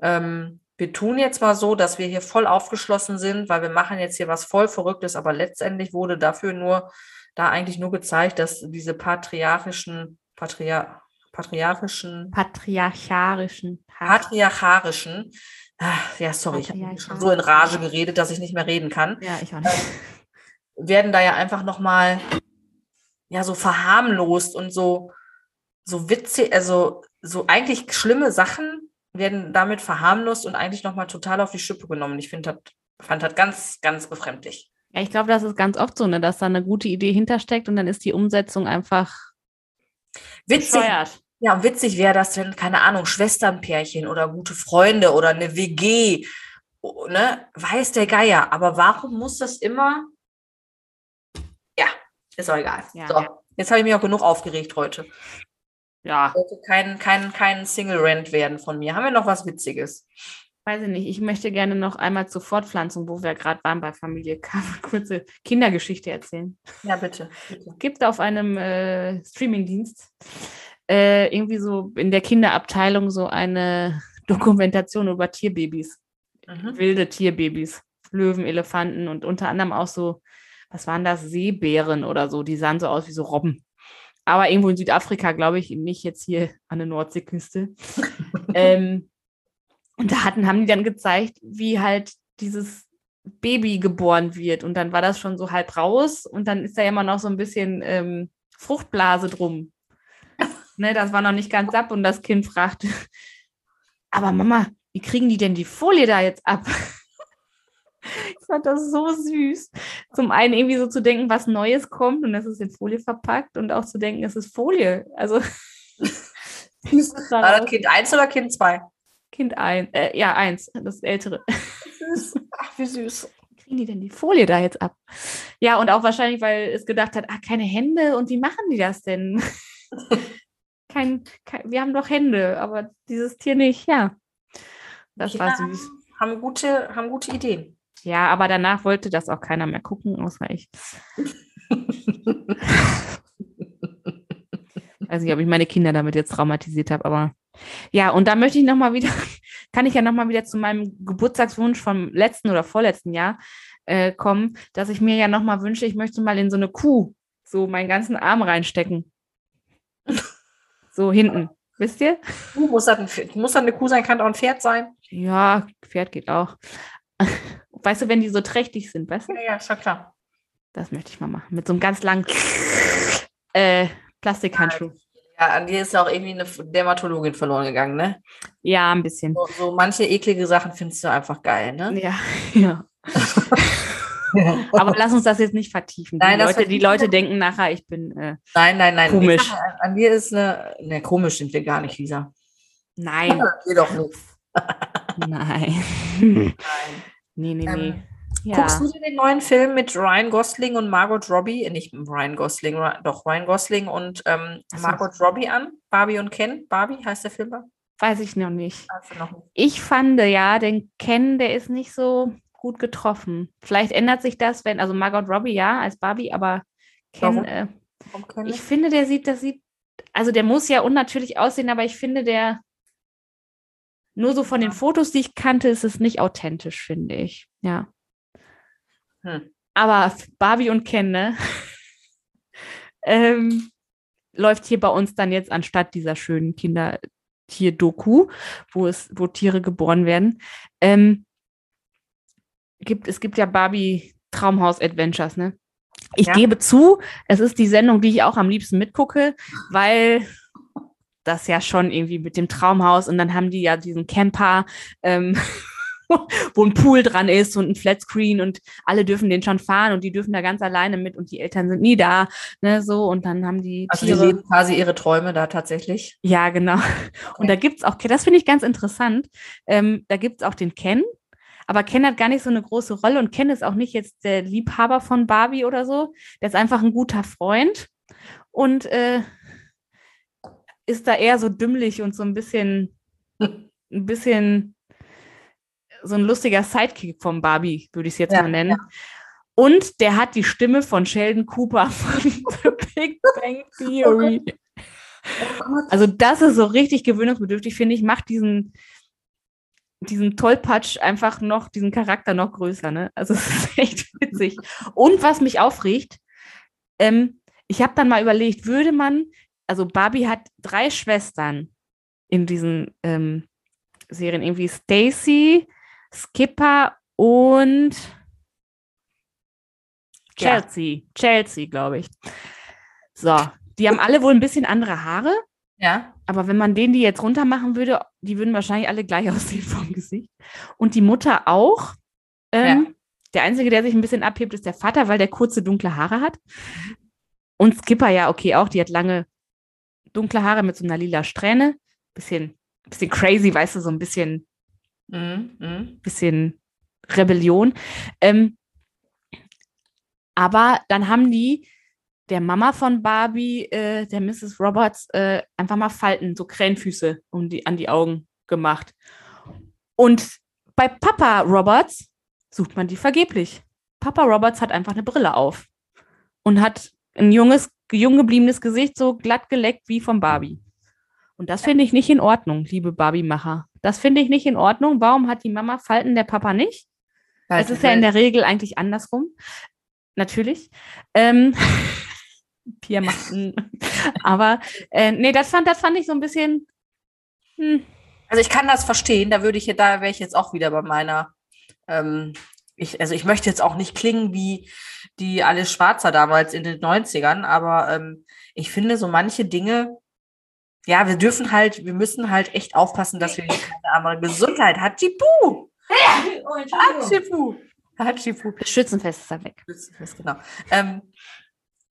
ähm, wir tun jetzt mal so, dass wir hier voll aufgeschlossen sind, weil wir machen jetzt hier was voll Verrücktes, aber letztendlich wurde dafür nur, da eigentlich nur gezeigt, dass diese patriarchischen, Patria, patriarchischen, patriarcharischen, patriarcharischen, ach, ja, sorry, ich habe schon so in Rage geredet, dass ich nicht mehr reden kann. Ja, ich auch nicht. (laughs) Werden da ja einfach nochmal, ja, so verharmlost und so, so witzig, also so eigentlich schlimme Sachen werden damit verharmlost und eigentlich nochmal total auf die Schippe genommen. Ich finde, fand das ganz, ganz befremdlich. Ja, ich glaube, das ist ganz oft so, ne, dass da eine gute Idee hintersteckt und dann ist die Umsetzung einfach witzig. Bescheuert. Ja, und witzig wäre das, wenn, keine Ahnung, Schwesternpärchen oder gute Freunde oder eine WG, ne, weiß der Geier. Aber warum muss das immer? Ja, ist auch egal. Ja. So, jetzt habe ich mich auch genug aufgeregt heute. Ja. Sollte kein, kein, kein Single-Rant werden von mir. Haben wir noch was Witziges? Weiß ich nicht. Ich möchte gerne noch einmal zur Fortpflanzung, wo wir gerade waren bei Familie (laughs) K, kurze Kindergeschichte erzählen. Ja, bitte. bitte. Gibt auf einem äh, Streamingdienst äh, irgendwie so in der Kinderabteilung so eine (laughs) Dokumentation über Tierbabys. Mhm. Wilde Tierbabys. Löwen, Elefanten und unter anderem auch so, was waren das, Seebären oder so. Die sahen so aus wie so Robben aber irgendwo in Südafrika, glaube ich, nicht jetzt hier an der Nordseeküste. (laughs) ähm, und da hatten, haben die dann gezeigt, wie halt dieses Baby geboren wird. Und dann war das schon so halb raus und dann ist da immer noch so ein bisschen ähm, Fruchtblase drum. (laughs) ne, das war noch nicht ganz ab und das Kind fragte, (laughs) aber Mama, wie kriegen die denn die Folie da jetzt ab? Ich fand das so süß. Zum einen irgendwie so zu denken, was Neues kommt und das ist in Folie verpackt und auch zu denken, es ist Folie. Also (laughs) (laughs) war das Kind 1 oder Kind 2? Kind 1, äh, ja, 1, das ältere. Süß. Ach, wie süß. Wie kriegen die denn die Folie da jetzt ab? Ja, und auch wahrscheinlich, weil es gedacht hat, ah, keine Hände und wie machen die das denn? (laughs) kein, kein, wir haben doch Hände, aber dieses Tier nicht, ja. Das ja, war süß. Haben gute, haben gute Ideen. Ja, aber danach wollte das auch keiner mehr gucken, außer ich. (laughs) weiß nicht, ob ich meine Kinder damit jetzt traumatisiert habe, aber ja, und da möchte ich nochmal wieder, (laughs) kann ich ja nochmal wieder zu meinem Geburtstagswunsch vom letzten oder vorletzten Jahr äh, kommen, dass ich mir ja nochmal wünsche, ich möchte mal in so eine Kuh so meinen ganzen Arm reinstecken. so hinten. Wisst ihr? Muss das, ein, muss das eine Kuh sein, kann auch ein Pferd sein? Ja, Pferd geht auch. (laughs) Weißt du, wenn die so trächtig sind, weißt du? Ja, ja, schon klar. Das möchte ich mal machen. Mit so einem ganz langen äh, Plastikhandschuh. Ja, an dir ist ja auch irgendwie eine Dermatologin verloren gegangen, ne? Ja, ein bisschen. So, so manche eklige Sachen findest du einfach geil, ne? Ja, (laughs) ja. Aber lass uns das jetzt nicht vertiefen. Nein, die, Leute, die Leute denken nachher, ich bin äh, nein, nein, nein. komisch. Sag, an dir ist eine. Ne, komisch sind wir gar nicht, Lisa. Nein. (laughs) Ja, doch nicht. nein. (laughs) Nein. Nee, nee, nee. Ähm, ja. Guckst du dir den neuen Film mit Ryan Gosling und Margot Robbie, äh, nicht Ryan Gosling, doch Ryan Gosling und ähm, Margot Robbie an? Barbie und Ken? Barbie heißt der Film? Weiß ich noch nicht. Noch nicht. Ich fand ja, den Ken, der ist nicht so gut getroffen. Vielleicht ändert sich das, wenn, also Margot Robbie ja als Barbie, aber Ken? Äh, ich finde, der sieht, das sieht, also der muss ja unnatürlich aussehen, aber ich finde, der nur so von den Fotos, die ich kannte, ist es nicht authentisch, finde ich. Ja. Hm. Aber Barbie und Ken, ne? (laughs) ähm, läuft hier bei uns dann jetzt anstatt dieser schönen Kindertier-Doku, wo es, wo Tiere geboren werden. Ähm, gibt, es gibt ja Barbie Traumhaus Adventures, ne? Ich ja. gebe zu, es ist die Sendung, die ich auch am liebsten mitgucke, weil das ja schon irgendwie mit dem Traumhaus und dann haben die ja diesen Camper, ähm, (laughs) wo ein Pool dran ist und ein Flatscreen und alle dürfen den schon fahren und die dürfen da ganz alleine mit und die Eltern sind nie da, ne, so und dann haben die Also Tiere, die leben quasi ihre Träume da tatsächlich. Ja, genau. Okay. Und da gibt es auch, das finde ich ganz interessant, ähm, da gibt es auch den Ken, aber Ken hat gar nicht so eine große Rolle und Ken ist auch nicht jetzt der Liebhaber von Barbie oder so, der ist einfach ein guter Freund und äh, ist da eher so dümmlich und so ein bisschen, (laughs) ein bisschen so ein lustiger Sidekick vom Barbie, würde ich es jetzt ja, mal nennen. Ja. Und der hat die Stimme von Sheldon Cooper (laughs) von The Big Bang (laughs) Theory. Oh also das ist so richtig gewöhnungsbedürftig, finde ich, macht diesen, diesen Tollpatsch einfach noch, diesen Charakter noch größer. Ne? Also es ist echt witzig. Und was mich aufregt, ähm, ich habe dann mal überlegt, würde man, also Barbie hat drei Schwestern in diesen ähm, Serien, irgendwie Stacy, Skipper und Chelsea. Ja. Chelsea, glaube ich. So, die haben (laughs) alle wohl ein bisschen andere Haare. Ja. Aber wenn man denen die jetzt runter machen würde, die würden wahrscheinlich alle gleich (laughs) aussehen vom Gesicht. Und die Mutter auch. Ähm, ja. Der Einzige, der sich ein bisschen abhebt, ist der Vater, weil der kurze, dunkle Haare hat. Und Skipper ja, okay, auch. Die hat lange, dunkle Haare mit so einer lila Strähne. Bisschen, bisschen crazy, weißt du, so ein bisschen Mhm, mhm. Bisschen Rebellion. Ähm, aber dann haben die der Mama von Barbie, äh, der Mrs. Roberts, äh, einfach mal Falten, so Krähenfüße um die, an die Augen gemacht. Und bei Papa Roberts sucht man die vergeblich. Papa Roberts hat einfach eine Brille auf und hat ein junges, jung gebliebenes Gesicht so glatt geleckt wie von Barbie. Und das finde ich nicht in Ordnung, liebe Barbie-Macher. Das finde ich nicht in Ordnung. Warum hat die Mama Falten, der Papa nicht? Es ist ja in der Regel eigentlich andersrum. Natürlich. Ähm, (laughs) Pia macht (laughs) Aber äh, nee, das fand, das fand ich so ein bisschen. Hm. Also ich kann das verstehen. Da würde ich da wäre ich jetzt auch wieder bei meiner ähm, ich, also ich möchte jetzt auch nicht klingen wie die alles Schwarzer damals in den 90ern, aber ähm, ich finde so manche Dinge, ja, wir dürfen halt, wir müssen halt echt aufpassen, dass wir keine andere Gesundheit hat. Hatschipu! Hatschipu! Hatschipu! Das Schützenfest ist da weg. Schützenfest, genau. Ähm,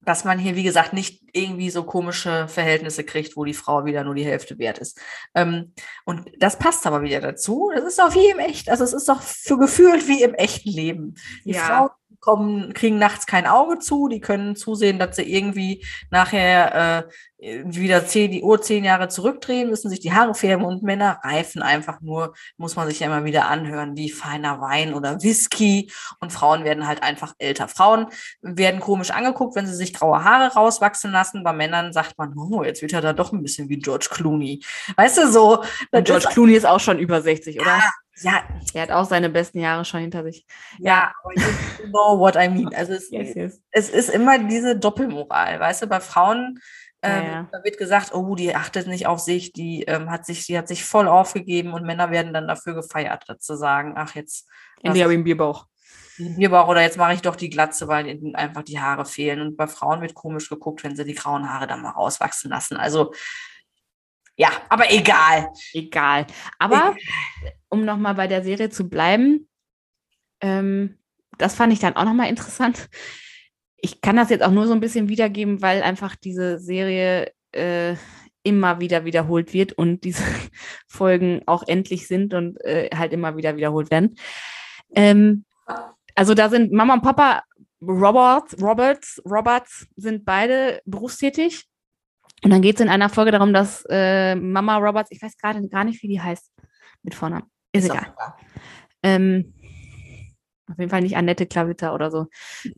dass man hier, wie gesagt, nicht irgendwie so komische Verhältnisse kriegt, wo die Frau wieder nur die Hälfte wert ist. Ähm, und das passt aber wieder dazu. Das ist doch wie im echt, also es ist doch für gefühlt wie im echten Leben. Die ja. Frau kommen, kriegen nachts kein Auge zu, die können zusehen, dass sie irgendwie nachher äh, wieder zehn, die Uhr zehn Jahre zurückdrehen, müssen sich die Haare färben und Männer reifen einfach nur, muss man sich ja immer wieder anhören, wie feiner Wein oder Whisky und Frauen werden halt einfach älter. Frauen werden komisch angeguckt, wenn sie sich graue Haare rauswachsen lassen. Bei Männern sagt man, oh, jetzt wird er da doch ein bisschen wie George Clooney. Weißt du, so. George Clooney ist auch schon über 60, oder? Ja, ja. Er hat auch seine besten Jahre schon hinter sich. Ja, aber you know what I mean. Also es, yes, yes. es ist immer diese Doppelmoral, weißt du, bei Frauen ähm, ja, ja. Da wird gesagt, oh, die achtet nicht auf sich, die ähm, hat sich, die hat sich voll aufgegeben und Männer werden dann dafür gefeiert, zu sagen, ach jetzt. Endlich habe ich einen Bierbauch. Bierbauch oder jetzt mache ich doch die Glatze, weil ihnen einfach die Haare fehlen. Und bei Frauen wird komisch geguckt, wenn sie die grauen Haare dann mal rauswachsen lassen. Also ja, aber egal. Egal. Aber um nochmal bei der Serie zu bleiben, ähm, das fand ich dann auch nochmal interessant. Ich kann das jetzt auch nur so ein bisschen wiedergeben, weil einfach diese Serie äh, immer wieder wiederholt wird und diese (laughs) Folgen auch endlich sind und äh, halt immer wieder wiederholt werden. Ähm, also da sind Mama und Papa Roberts, Roberts, Roberts sind beide berufstätig und dann geht es in einer Folge darum, dass äh, Mama Roberts, ich weiß gerade gar nicht, wie die heißt mit Vornamen. Ist, Ist egal. Ähm, auf jeden Fall nicht Annette Klavitter oder so.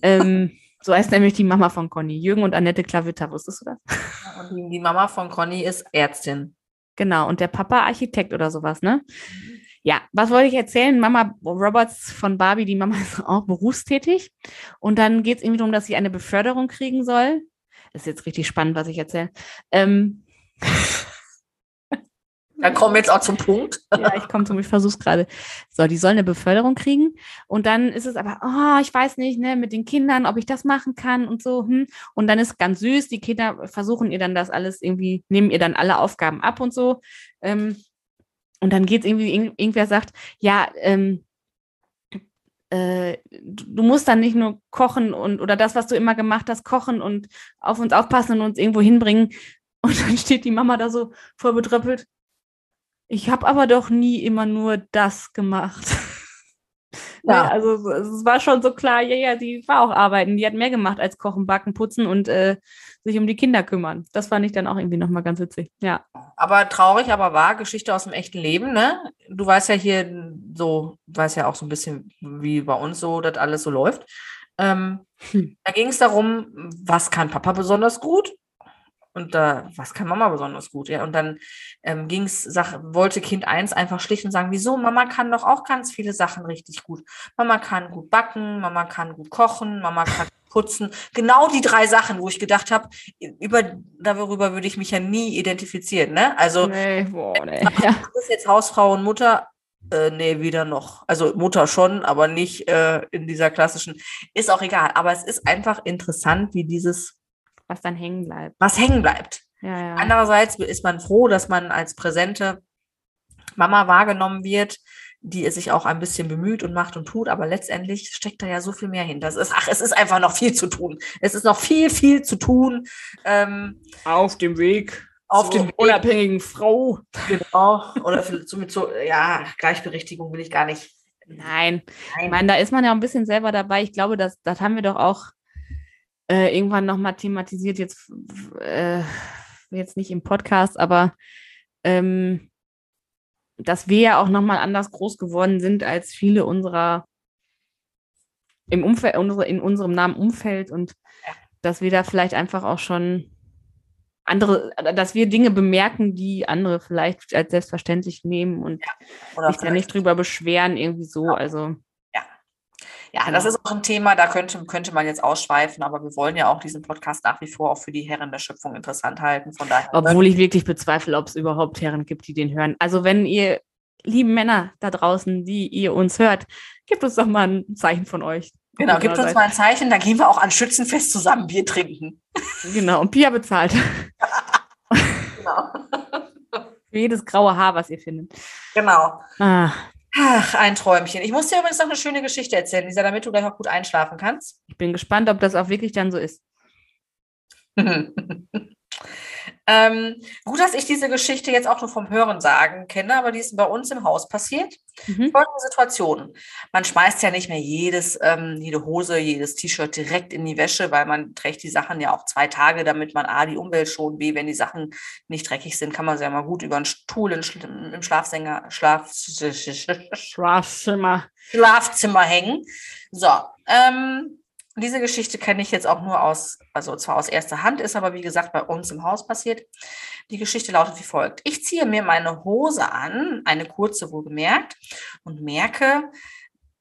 ähm, so heißt nämlich die Mama von Conny. Jürgen und Annette Klavitter, wusstest du das? Und die, Mama von Conny ist Ärztin. Genau, und der Papa Architekt oder sowas, ne? Mhm. Ja, was wollte ich erzählen? Mama Roberts von Barbie, die Mama (laughs) ist auch berufstätig. Und dann geht es irgendwie darum, dass sie eine Beförderung kriegen soll ist jetzt richtig spannend, was ich erzähle. Ähm, (laughs) dann kommen wir jetzt auch zum Punkt. (laughs) ja, ich komme zum, ich versuche es gerade. So, die soll eine Beförderung kriegen. Und dann ist es aber, oh, ich weiß nicht, ne, mit den Kindern, ob ich das machen kann und so. Hm. Und dann ist ganz süß, die Kinder versuchen ihr dann das alles irgendwie, nehmen ihr dann alle Aufgaben ab und so. Ähm, und dann geht es irgendwie, irgendwer sagt, ja, ähm, äh, du musst dann nicht nur kochen und oder das, was du immer gemacht hast, kochen und auf uns aufpassen und uns irgendwo hinbringen. (laughs) Und dann steht die Mama da so voll betröppelt. Ich habe aber doch nie immer nur das gemacht. (laughs) Ja. also es war schon so klar, ja, ja, die war auch arbeiten. Die hat mehr gemacht als kochen, backen, putzen und äh, sich um die Kinder kümmern. Das fand ich dann auch irgendwie nochmal ganz witzig. Ja. Aber traurig, aber wahr, Geschichte aus dem echten Leben, ne? Du weißt ja hier so, du weißt ja auch so ein bisschen, wie bei uns so das alles so läuft. Ähm, hm. Da ging es darum, was kann Papa besonders gut? Und da, was kann Mama besonders gut? Ja, und dann ähm, ging es, wollte Kind 1 einfach schlicht und sagen, wieso? Mama kann doch auch ganz viele Sachen richtig gut. Mama kann gut backen, Mama kann gut kochen, Mama kann putzen. Genau die drei Sachen, wo ich gedacht habe, über, darüber würde ich mich ja nie identifizieren. Ne? Also, nee, boah, nee. du bist jetzt Hausfrau und Mutter, äh, nee, weder noch. Also Mutter schon, aber nicht äh, in dieser klassischen. Ist auch egal. Aber es ist einfach interessant, wie dieses was dann hängen bleibt. Was hängen bleibt. Ja, ja. Andererseits ist man froh, dass man als präsente Mama wahrgenommen wird, die es sich auch ein bisschen bemüht und macht und tut, aber letztendlich steckt da ja so viel mehr hinter. Es ist, ach, es ist einfach noch viel zu tun. Es ist noch viel, viel zu tun. Ähm, auf dem Weg. Auf dem unabhängigen Frau. Genau. Oder somit so, ja, Gleichberechtigung will ich gar nicht. Nein. Nein. Ich meine, da ist man ja ein bisschen selber dabei. Ich glaube, das, das haben wir doch auch äh, irgendwann nochmal thematisiert, jetzt, äh, jetzt nicht im Podcast, aber ähm, dass wir ja auch nochmal anders groß geworden sind als viele unserer im Umfeld, unsere, in unserem Namen Umfeld und dass wir da vielleicht einfach auch schon andere, dass wir Dinge bemerken, die andere vielleicht als selbstverständlich nehmen und ja, sich da nicht drüber beschweren, irgendwie so. Also ja, das ist auch ein Thema, da könnte, könnte man jetzt ausschweifen, aber wir wollen ja auch diesen Podcast nach wie vor auch für die Herren der Schöpfung interessant halten. Von daher. Obwohl ich wirklich bezweifle, ob es überhaupt Herren gibt, die den hören. Also wenn ihr lieben Männer da draußen, die ihr uns hört, gebt uns doch mal ein Zeichen von euch. Genau, gebt uns mal ein Zeichen, dann gehen wir auch an Schützenfest zusammen Bier trinken. Genau, und Pia bezahlt. Genau. (laughs) Für jedes graue Haar, was ihr findet. Genau. Ah, Ach, ein Träumchen. Ich muss dir übrigens noch eine schöne Geschichte erzählen, Lisa, damit du gleich auch gut einschlafen kannst. ich bin gespannt, ob das auch wirklich dann so ist. (laughs) ähm, gut, dass ich diese Geschichte jetzt auch nur vom Hören sagen kenne, aber die ist bei uns im Haus passiert. Mhm. Folgende Situation. Man schmeißt ja nicht mehr jedes, ähm, jede Hose, jedes T-Shirt direkt in die Wäsche, weil man trägt die Sachen ja auch zwei Tage, damit man A, die Umwelt schont, B, wenn die Sachen nicht dreckig sind, kann man sie ja mal gut über einen Stuhl im Schlafsänger, Schlaf, Schlafzimmer. Schlafzimmer hängen. So, ähm, diese Geschichte kenne ich jetzt auch nur aus, also zwar aus erster Hand, ist aber wie gesagt bei uns im Haus passiert. Die Geschichte lautet wie folgt. Ich ziehe mir meine Hose an, eine kurze wohlgemerkt, und merke,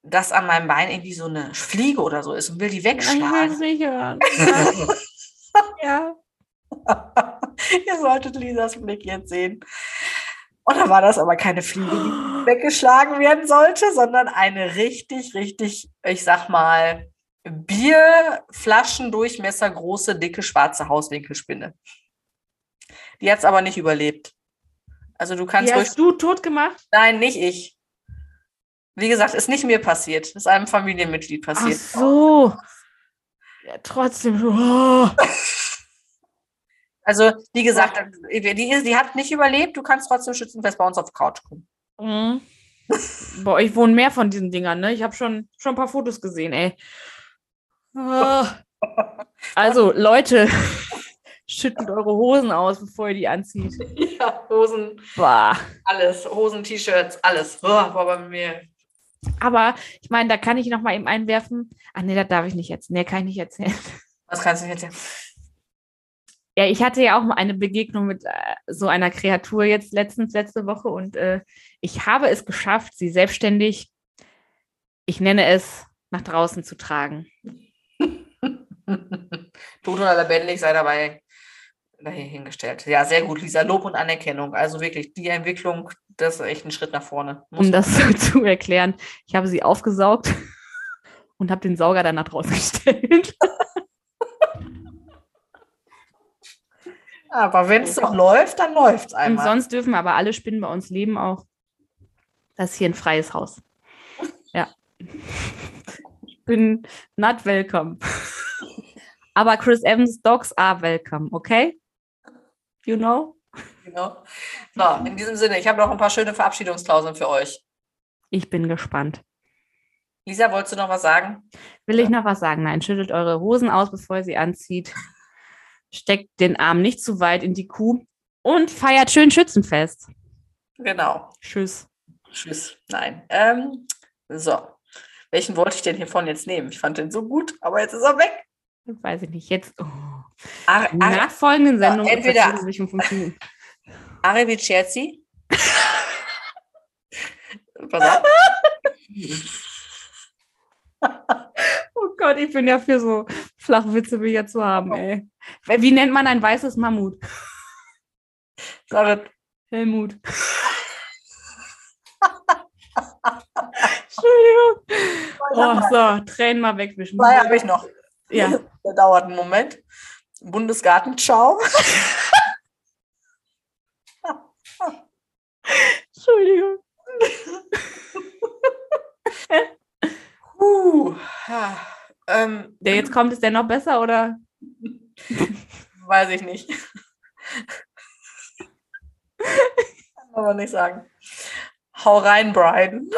dass an meinem Bein irgendwie so eine Fliege oder so ist und will die Ich will wegschlagen. nicht hören. (laughs) Ja. (laughs) Ihr solltet Lisas Blick jetzt sehen. Und da war das aber keine Fliege, die (gasps) weggeschlagen werden sollte, sondern eine richtig, richtig, ich sag mal, Bierflaschendurchmesser große, dicke, schwarze Hauswinkelspinne. Die hat es aber nicht überlebt. Also du kannst Die hast du tot gemacht? Nein, nicht ich. Wie gesagt, ist nicht mir passiert. Ist einem Familienmitglied Ach passiert. so. Ja, trotzdem. Oh. (laughs) Also, wie gesagt, die, die hat nicht überlebt. Du kannst trotzdem schützenfest bei uns auf die Couch kommen. Mhm. Boah, ich wohne mehr von diesen Dingern, ne? Ich habe schon, schon ein paar Fotos gesehen, ey. Ah. Also, Leute, (laughs) schüttelt eure Hosen aus, bevor ihr die anzieht. Ja, Hosen, Boah. alles. Hosen, T-Shirts, alles. Oh, war bei mir. Aber ich meine, da kann ich noch mal eben einwerfen. Ach nee, das darf ich nicht jetzt. Nee, kann ich nicht erzählen. Was kannst du jetzt erzählen? Ja, ich hatte ja auch mal eine Begegnung mit äh, so einer Kreatur jetzt letztens, letzte Woche und äh, ich habe es geschafft, sie selbstständig, ich nenne es, nach draußen zu tragen. Tot oder lebendig sei dabei dahingestellt. Ja, sehr gut, Lisa. Lob und Anerkennung. Also wirklich, die Entwicklung, das ist echt ein Schritt nach vorne. Muss Um das (laughs) zu erklären, ich habe sie aufgesaugt (laughs) und habe den Sauger dann nach draußen (laughs) gestellt. Aber wenn es doch läuft, dann läuft es Und einmal. sonst dürfen aber alle Spinnen bei uns leben auch. Das ist hier ein freies Haus. Ja. Ich bin not welcome. Aber Chris Evans Dogs are welcome, okay? You know? Genau. So, in diesem Sinne, ich habe noch ein paar schöne Verabschiedungsklauseln für euch. Ich bin gespannt. Lisa, wolltest du noch was sagen? Will ich noch was sagen? Nein, schüttelt eure Hosen aus, bevor ihr sie anzieht. Steckt den Arm nicht zu weit in die Kuh und feiert schön Schützenfest. Genau. Tschüss. Tschüss. Nein. Ähm, so. Welchen wollte ich denn hiervon jetzt nehmen? Ich fand den so gut, aber jetzt ist er weg. Weiß ich nicht. Jetzt. Oh. Ar In der Ar nachfolgenden Sendung entweder- sich um fünf Minuten. (laughs) Pass auf. Oh Gott, ich bin ja für so Flachwitze wie jetzt zu haben, ey. Wie nennt man ein weißes Mammut? Sag. Helmut. (laughs) Entschuldigung. Oh, so, Tränen mal wegwischen. Zwei habe ich noch. Ja, (laughs) Der dauert einen Moment. Bundesgartenschau. (laughs) Entschuldigung. Uh, ähm, Der jetzt kommt, ist der noch besser oder? (laughs) weiß ich nicht. Kann aber nicht sagen. Hau rein, Brian.